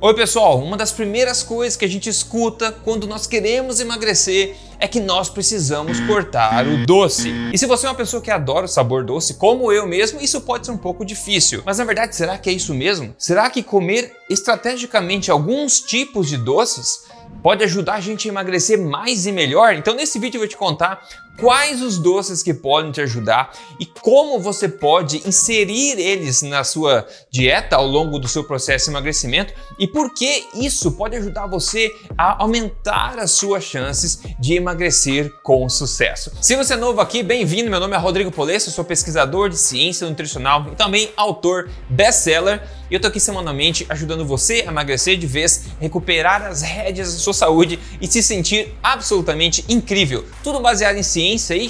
Oi, pessoal! Uma das primeiras coisas que a gente escuta quando nós queremos emagrecer é que nós precisamos cortar o doce. E se você é uma pessoa que adora o sabor doce, como eu mesmo, isso pode ser um pouco difícil. Mas na verdade, será que é isso mesmo? Será que comer estrategicamente alguns tipos de doces pode ajudar a gente a emagrecer mais e melhor? Então, nesse vídeo eu vou te contar quais os doces que podem te ajudar e como você pode inserir eles na sua dieta ao longo do seu processo de emagrecimento e por que isso pode ajudar você a aumentar as suas chances de emagrecer com sucesso. Se você é novo aqui, bem-vindo. Meu nome é Rodrigo Polesso, sou pesquisador de ciência nutricional e também autor best-seller. E eu tô aqui semanalmente ajudando você a emagrecer de vez, recuperar as rédeas da sua saúde e se sentir absolutamente incrível. Tudo baseado em ciência ciência e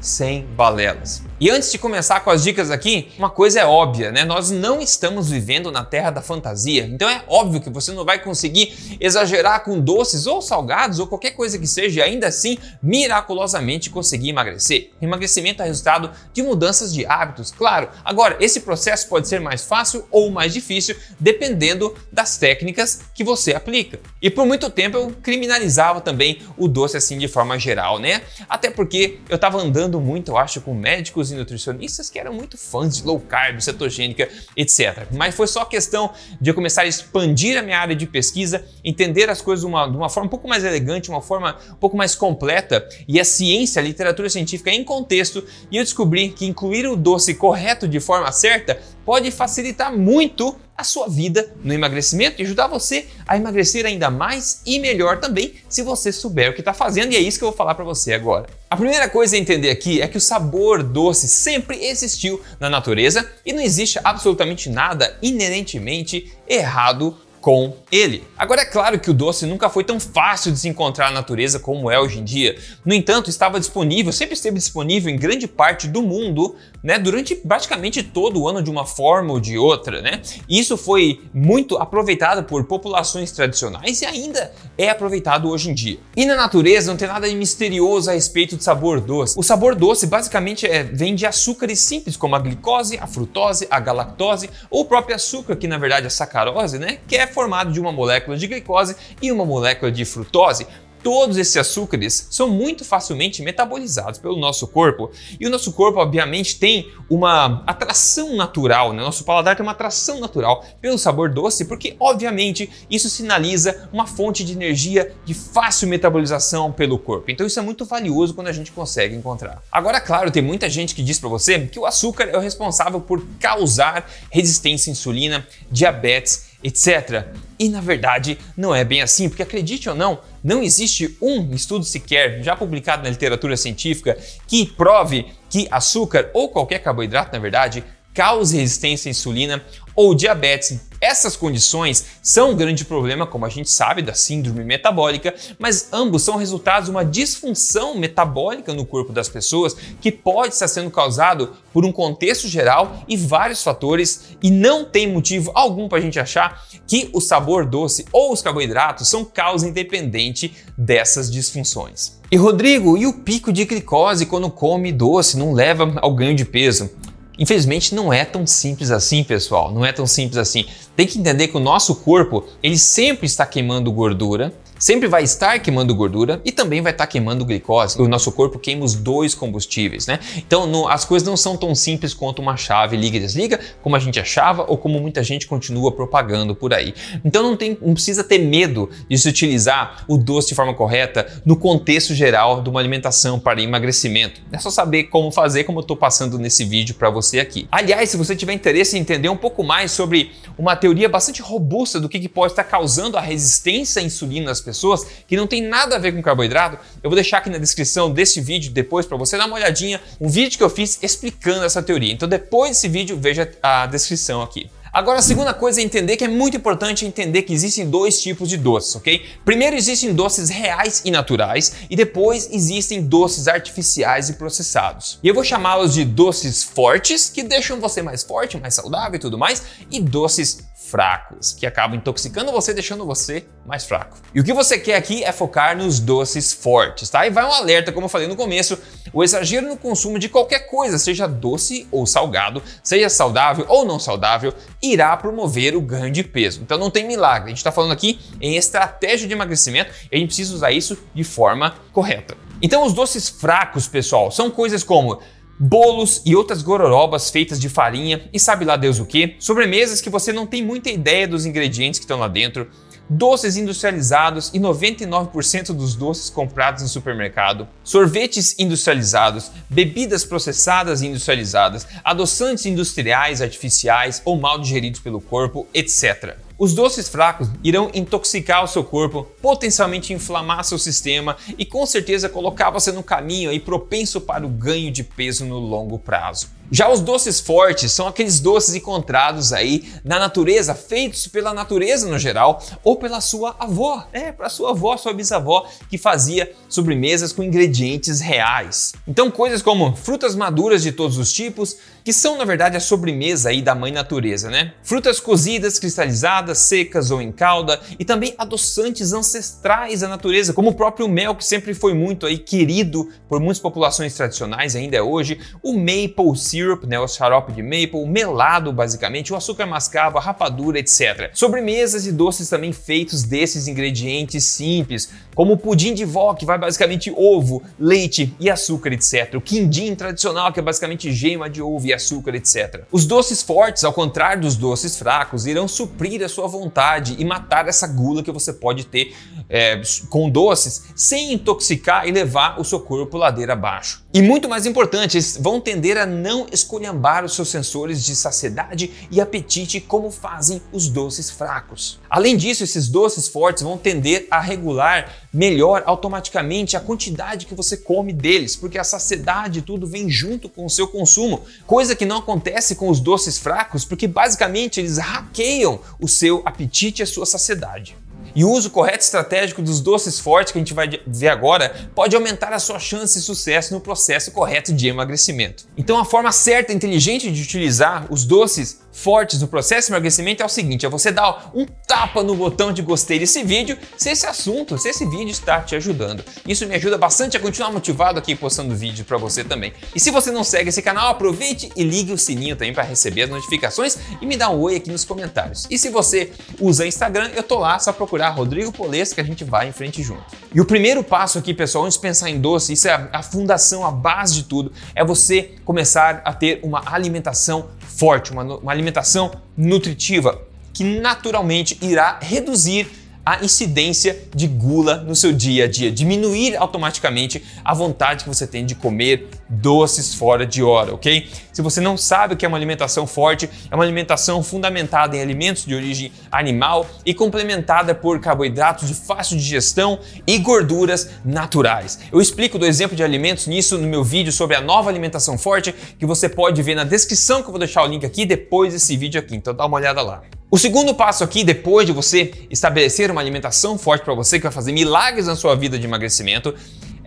sem balelas. E antes de começar com as dicas aqui, uma coisa é óbvia, né? Nós não estamos vivendo na terra da fantasia. Então é óbvio que você não vai conseguir exagerar com doces ou salgados ou qualquer coisa que seja e ainda assim miraculosamente conseguir emagrecer. Emagrecimento é resultado de mudanças de hábitos, claro. Agora, esse processo pode ser mais fácil ou mais difícil dependendo das técnicas que você aplica. E por muito tempo eu criminalizava também o doce assim de forma geral, né? Até porque eu estava andando muito, eu acho, com médicos e nutricionistas que eram muito fãs de low carb, cetogênica, etc. Mas foi só questão de eu começar a expandir a minha área de pesquisa, entender as coisas de uma, de uma forma um pouco mais elegante, uma forma um pouco mais completa e a ciência, a literatura científica em contexto, e eu descobri que incluir o doce correto de forma certa pode facilitar muito a sua vida no emagrecimento e ajudar você a emagrecer ainda mais e melhor também se você souber o que está fazendo, e é isso que eu vou falar para você agora. A primeira coisa a entender aqui é que o sabor doce sempre existiu na natureza e não existe absolutamente nada inerentemente errado com ele. Agora é claro que o doce nunca foi tão fácil de se encontrar na natureza como é hoje em dia. No entanto, estava disponível, sempre esteve disponível em grande parte do mundo, né, durante praticamente todo o ano de uma forma ou de outra, né? E isso foi muito aproveitado por populações tradicionais e ainda é aproveitado hoje em dia. E na natureza não tem nada de misterioso a respeito do sabor doce. O sabor doce basicamente é, vem de açúcares simples como a glicose, a frutose, a galactose ou o próprio açúcar, que na verdade é sacarose, né, que é formado de uma molécula de glicose e uma molécula de frutose. Todos esses açúcares são muito facilmente metabolizados pelo nosso corpo e o nosso corpo, obviamente, tem uma atração natural, né? Nosso paladar tem uma atração natural pelo sabor doce, porque, obviamente, isso sinaliza uma fonte de energia de fácil metabolização pelo corpo. Então, isso é muito valioso quando a gente consegue encontrar. Agora, claro, tem muita gente que diz para você que o açúcar é o responsável por causar resistência à insulina, diabetes etc. E na verdade não é bem assim, porque acredite ou não, não existe um estudo sequer já publicado na literatura científica que prove que açúcar ou qualquer carboidrato, na verdade, cause resistência à insulina ou diabetes. Essas condições são um grande problema, como a gente sabe, da síndrome metabólica, mas ambos são resultados de uma disfunção metabólica no corpo das pessoas que pode estar sendo causado por um contexto geral e vários fatores, e não tem motivo algum para a gente achar que o sabor doce ou os carboidratos são causa independente dessas disfunções. E Rodrigo, e o pico de glicose quando come doce não leva ao ganho de peso? Infelizmente não é tão simples assim, pessoal. Não é tão simples assim. Tem que entender que o nosso corpo, ele sempre está queimando gordura sempre vai estar queimando gordura e também vai estar queimando glicose. O nosso corpo queima os dois combustíveis, né? Então não, as coisas não são tão simples quanto uma chave liga e desliga, como a gente achava ou como muita gente continua propagando por aí. Então não, tem, não precisa ter medo de se utilizar o doce de forma correta no contexto geral de uma alimentação para emagrecimento. É só saber como fazer, como eu estou passando nesse vídeo para você aqui. Aliás, se você tiver interesse em entender um pouco mais sobre uma teoria bastante robusta do que, que pode estar causando a resistência à insulina nas pessoas, que não tem nada a ver com carboidrato, eu vou deixar aqui na descrição desse vídeo depois para você dar uma olhadinha, um vídeo que eu fiz explicando essa teoria. Então depois desse vídeo, veja a descrição aqui. Agora, a segunda coisa é entender que é muito importante entender que existem dois tipos de doces, ok? Primeiro existem doces reais e naturais e depois existem doces artificiais e processados. E eu vou chamá-los de doces fortes, que deixam você mais forte, mais saudável e tudo mais, e doces fracos, que acabam intoxicando você, deixando você mais fraco. E o que você quer aqui é focar nos doces fortes, tá? E vai um alerta, como eu falei no começo, O exagero no consumo de qualquer coisa, seja doce ou salgado, seja saudável ou não saudável, irá promover o ganho de peso. Então não tem milagre. A gente está falando aqui em estratégia de emagrecimento e a gente precisa usar isso de forma correta. Então os doces fracos, pessoal, são coisas como bolos e outras gororobas feitas de farinha. E sabe lá Deus o que, sobremesas que você não tem muita ideia dos ingredientes que estão lá dentro, doces industrializados e 99% dos doces comprados no supermercado, sorvetes industrializados, bebidas processadas e industrializadas, adoçantes industriais, artificiais ou mal digeridos pelo corpo, etc. Os doces fracos irão intoxicar o seu corpo, potencialmente inflamar seu sistema e com certeza colocar você no caminho aí propenso para o ganho de peso no longo prazo. Já os doces fortes são aqueles doces encontrados aí na natureza, feitos pela natureza no geral, ou pela sua avó, é, para sua avó, sua bisavó, que fazia sobremesas com ingredientes reais. Então, coisas como frutas maduras de todos os tipos, que são na verdade a sobremesa aí da mãe natureza, né? Frutas cozidas, cristalizadas, secas ou em calda, e também adoçantes ancestrais da natureza, como o próprio mel, que sempre foi muito aí querido por muitas populações tradicionais, ainda é hoje, o maple syrup né, o xarope de maple, o melado basicamente, o açúcar mascavo, a rapadura, etc. Sobremesas e doces também feitos desses ingredientes simples, como o pudim de vó, que vai basicamente ovo, leite e açúcar, etc. O quindim tradicional, que é basicamente gema de ovo e açúcar, etc. Os doces fortes, ao contrário dos doces fracos, irão suprir a sua vontade e matar essa gula que você pode ter é, com doces sem intoxicar e levar o seu corpo ladeira abaixo. E muito mais importante, eles vão tender a não esculhambar os seus sensores de saciedade e apetite como fazem os doces fracos. Além disso, esses doces fortes vão tender a regular melhor automaticamente a quantidade que você come deles, porque a saciedade tudo vem junto com o seu consumo, coisa que não acontece com os doces fracos, porque basicamente eles hackeiam o seu apetite e a sua saciedade. E o uso correto estratégico dos doces fortes que a gente vai ver agora pode aumentar a sua chance de sucesso no processo correto de emagrecimento. Então a forma certa e inteligente de utilizar os doces fortes no processo de emagrecimento é o seguinte: é você dar um tapa no botão de gostei desse vídeo se esse assunto, se esse vídeo está te ajudando. Isso me ajuda bastante a continuar motivado aqui postando vídeo para você também. E se você não segue esse canal, aproveite e ligue o sininho também para receber as notificações e me dá um oi aqui nos comentários. E se você usa Instagram, eu tô lá, só procurar Rodrigo Polesco que a gente vai em frente junto. E o primeiro passo aqui, pessoal, antes de pensar em doce, isso é a fundação, a base de tudo, é você começar a ter uma alimentação forte, uma, uma alimentação nutritiva que naturalmente irá reduzir a incidência de gula no seu dia a dia, diminuir automaticamente a vontade que você tem de comer doces fora de hora, ok? Se você não sabe o que é uma alimentação forte, é uma alimentação fundamentada em alimentos de origem animal e complementada por carboidratos de fácil digestão e gorduras naturais. Eu explico do exemplo de alimentos nisso no meu vídeo sobre a nova alimentação forte que você pode ver na descrição que eu vou deixar o link aqui depois desse vídeo aqui, então dá uma olhada lá. O segundo passo aqui, depois de você estabelecer uma alimentação forte para você, que vai fazer milagres na sua vida de emagrecimento,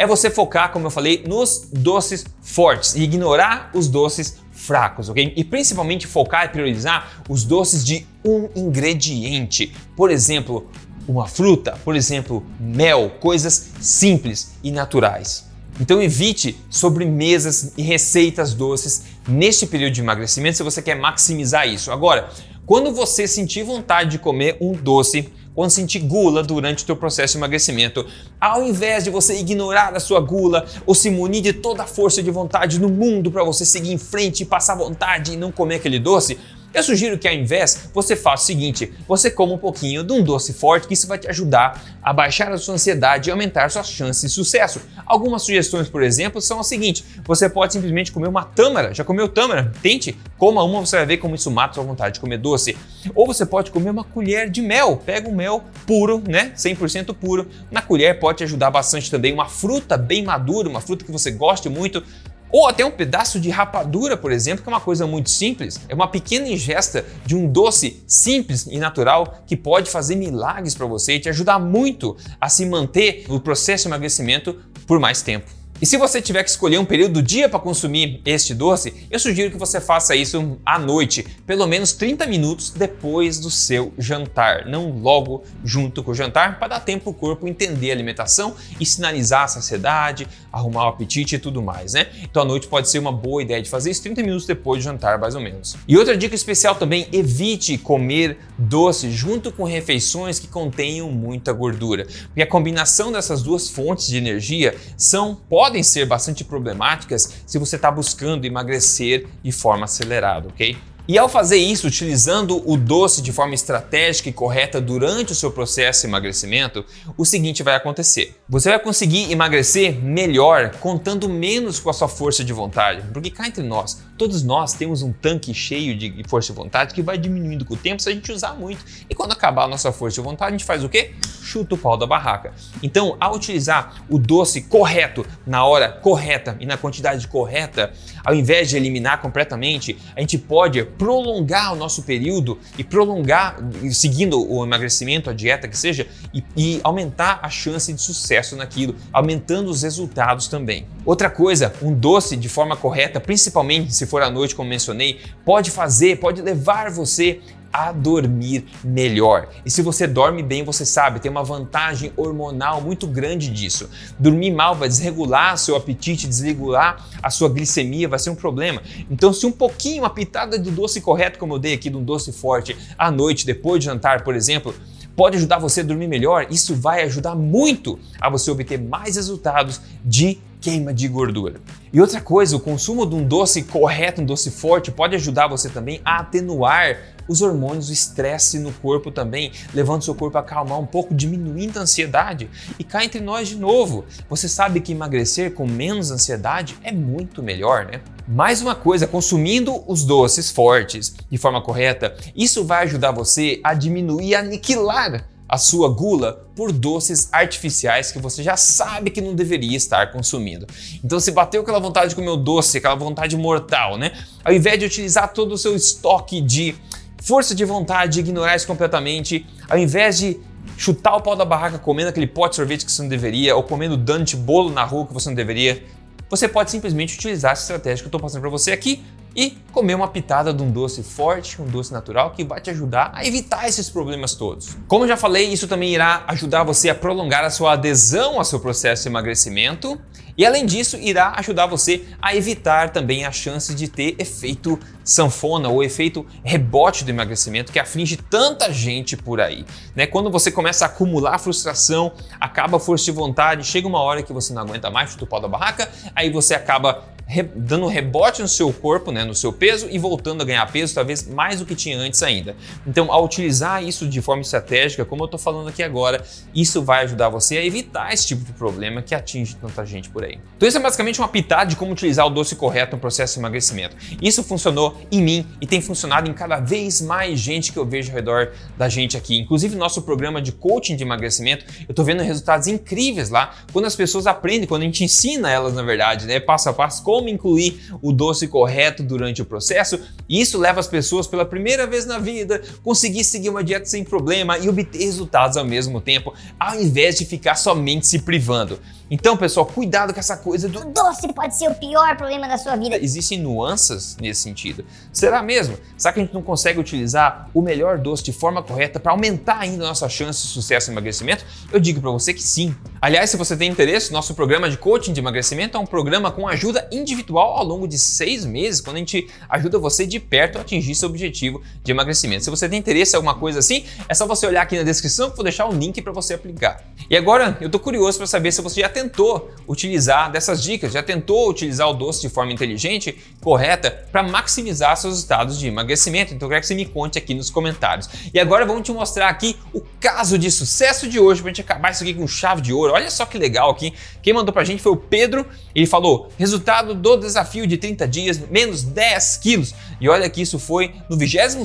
é você focar, como eu falei, nos doces fortes e ignorar os doces fracos, ok? E principalmente focar e priorizar os doces de um ingrediente. Por exemplo, uma fruta, por exemplo, mel, coisas simples e naturais. Então evite sobremesas e receitas doces neste período de emagrecimento se você quer maximizar isso. Agora, quando você sentir vontade de comer um doce, quando sentir gula durante o teu processo de emagrecimento, ao invés de você ignorar a sua gula ou se munir de toda a força de vontade no mundo para você seguir em frente e passar vontade e não comer aquele doce, eu sugiro que ao invés você faça o seguinte: você coma um pouquinho de um doce forte, que isso vai te ajudar a baixar a sua ansiedade e aumentar suas chances de sucesso. Algumas sugestões, por exemplo, são o seguinte: você pode simplesmente comer uma tâmara. Já comeu tâmara? Tente, coma uma, você vai ver como isso mata sua vontade de comer doce. Ou você pode comer uma colher de mel. Pega um mel puro, né? 100% puro. Na colher pode te ajudar bastante também uma fruta bem madura, uma fruta que você goste muito. Ou até um pedaço de rapadura, por exemplo, que é uma coisa muito simples. É uma pequena ingesta de um doce simples e natural que pode fazer milagres para você e te ajudar muito a se manter no processo de emagrecimento por mais tempo. E se você tiver que escolher um período do dia para consumir este doce, eu sugiro que você faça isso à noite, pelo menos 30 minutos depois do seu jantar, não logo junto com o jantar, para dar tempo para o corpo entender a alimentação e sinalizar a saciedade, arrumar o apetite e tudo mais, né? Então à noite pode ser uma boa ideia de fazer isso 30 minutos depois do jantar, mais ou menos. E outra dica especial também, evite comer doce junto com refeições que contenham muita gordura, porque a combinação dessas duas fontes de energia são podem ser bastante problemáticas se você está buscando emagrecer de forma acelerada, ok? E ao fazer isso, utilizando o doce de forma estratégica e correta durante o seu processo de emagrecimento, o seguinte vai acontecer: você vai conseguir emagrecer melhor contando menos com a sua força de vontade, porque cá entre nós, todos nós temos um tanque cheio de força de vontade que vai diminuindo com o tempo se a gente usar muito. E quando acabar a nossa força de vontade, a gente faz o quê? Chuta o pau da barraca. Então, ao utilizar o doce correto na hora correta e na quantidade correta, ao invés de eliminar completamente, a gente pode prolongar o nosso período e prolongar, seguindo o emagrecimento, a dieta que seja, e, e aumentar a chance de sucesso naquilo, aumentando os resultados também. Outra coisa, um doce de forma correta, principalmente se for à noite, como mencionei, pode fazer, pode levar você a dormir melhor. E se você dorme bem, você sabe, tem uma vantagem hormonal muito grande disso. Dormir mal vai desregular seu apetite, desregular a sua glicemia, vai ser um problema. Então, se um pouquinho, uma pitada de doce correto, como eu dei aqui, de um doce forte à noite, depois de jantar, por exemplo, pode ajudar você a dormir melhor, isso vai ajudar muito a você obter mais resultados de queima de gordura. E outra coisa, o consumo de um doce correto, um doce forte, pode ajudar você também a atenuar os hormônios, o estresse no corpo também, levando seu corpo a acalmar um pouco, diminuindo a ansiedade. E cá entre nós de novo, você sabe que emagrecer com menos ansiedade é muito melhor, né? Mais uma coisa, consumindo os doces fortes de forma correta, isso vai ajudar você a diminuir, aniquilar a sua gula por doces artificiais que você já sabe que não deveria estar consumindo. Então, se bateu aquela vontade de comer o doce, aquela vontade mortal, né? Ao invés de utilizar todo o seu estoque de força de vontade, ignorar isso completamente, ao invés de chutar o pau da barraca comendo aquele pote de sorvete que você não deveria, ou comendo dante bolo na rua que você não deveria, você pode simplesmente utilizar essa estratégia que eu estou passando para você aqui e comer uma pitada de um doce forte, um doce natural que vai te ajudar a evitar esses problemas todos. Como já falei, isso também irá ajudar você a prolongar a sua adesão ao seu processo de emagrecimento e além disso, irá ajudar você a evitar também a chance de ter efeito sanfona ou efeito rebote do emagrecimento que aflige tanta gente por aí. Né? Quando você começa a acumular frustração, acaba a força de vontade, chega uma hora que você não aguenta mais, chuta o pau da barraca, aí você acaba re, dando rebote no seu corpo, né, no seu peso e voltando a ganhar peso, talvez mais do que tinha antes ainda. Então, ao utilizar isso de forma estratégica, como eu estou falando aqui agora, isso vai ajudar você a evitar esse tipo de problema que atinge tanta gente por aí. Então, isso é basicamente uma pitada de como utilizar o doce correto no processo de emagrecimento. Isso funcionou em mim e tem funcionado em cada vez mais gente que eu vejo ao redor da gente aqui. Inclusive, nosso programa de coaching de emagrecimento, eu estou vendo resultados incríveis lá quando as pessoas aprendem, quando a gente ensina elas, na verdade, né, passo a passo, como como incluir o doce correto durante o processo. E isso leva as pessoas pela primeira vez na vida conseguir seguir uma dieta sem problema e obter resultados ao mesmo tempo, ao invés de ficar somente se privando. Então, pessoal, cuidado com essa coisa do doce pode ser o pior problema da sua vida. Existem nuances nesse sentido. Será mesmo? Será que a gente não consegue utilizar o melhor doce de forma correta para aumentar ainda a nossa chance de sucesso em emagrecimento? Eu digo para você que sim. Aliás, se você tem interesse, nosso programa de coaching de emagrecimento é um programa com ajuda individual ao longo de seis meses, quando a gente ajuda você de perto a atingir seu objetivo de emagrecimento. Se você tem interesse em alguma coisa assim, é só você olhar aqui na descrição que vou deixar o link para você aplicar. E agora, eu tô curioso para saber se você já tentou utilizar dessas dicas, já tentou utilizar o doce de forma inteligente, correta, para maximizar seus resultados de emagrecimento. Então eu quero que você me conte aqui nos comentários. E agora vamos te mostrar aqui o caso de sucesso de hoje, para a gente acabar isso aqui com chave de ouro. Olha só que legal aqui. Quem mandou para a gente foi o Pedro. Ele falou: resultado do desafio de 30 dias, menos 10 quilos. E olha que isso foi no 26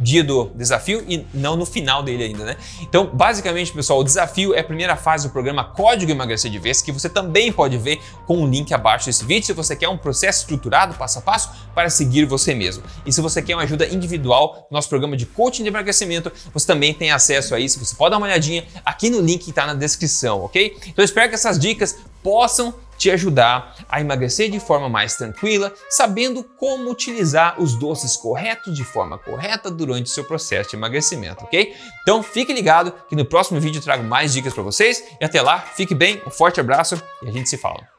dia do desafio e não no final dele ainda, né? Então, basicamente, pessoal, o desafio é a primeira fase do programa Código Emagrecer de Vez, que você também pode ver com o link abaixo desse vídeo se você quer um processo estruturado, passo a passo, para seguir você mesmo. E se você quer uma ajuda individual, nosso programa de coaching de emagrecimento, você também tem acesso a isso. Você pode dar uma olhadinha aqui no link que está na descrição, ok? Então, eu espero que essas dicas possam te ajudar a emagrecer de forma mais tranquila, sabendo como utilizar os doces corretos de forma correta durante o seu processo de emagrecimento, ok? Então fique ligado que no próximo vídeo eu trago mais dicas para vocês e até lá, fique bem, um forte abraço e a gente se fala.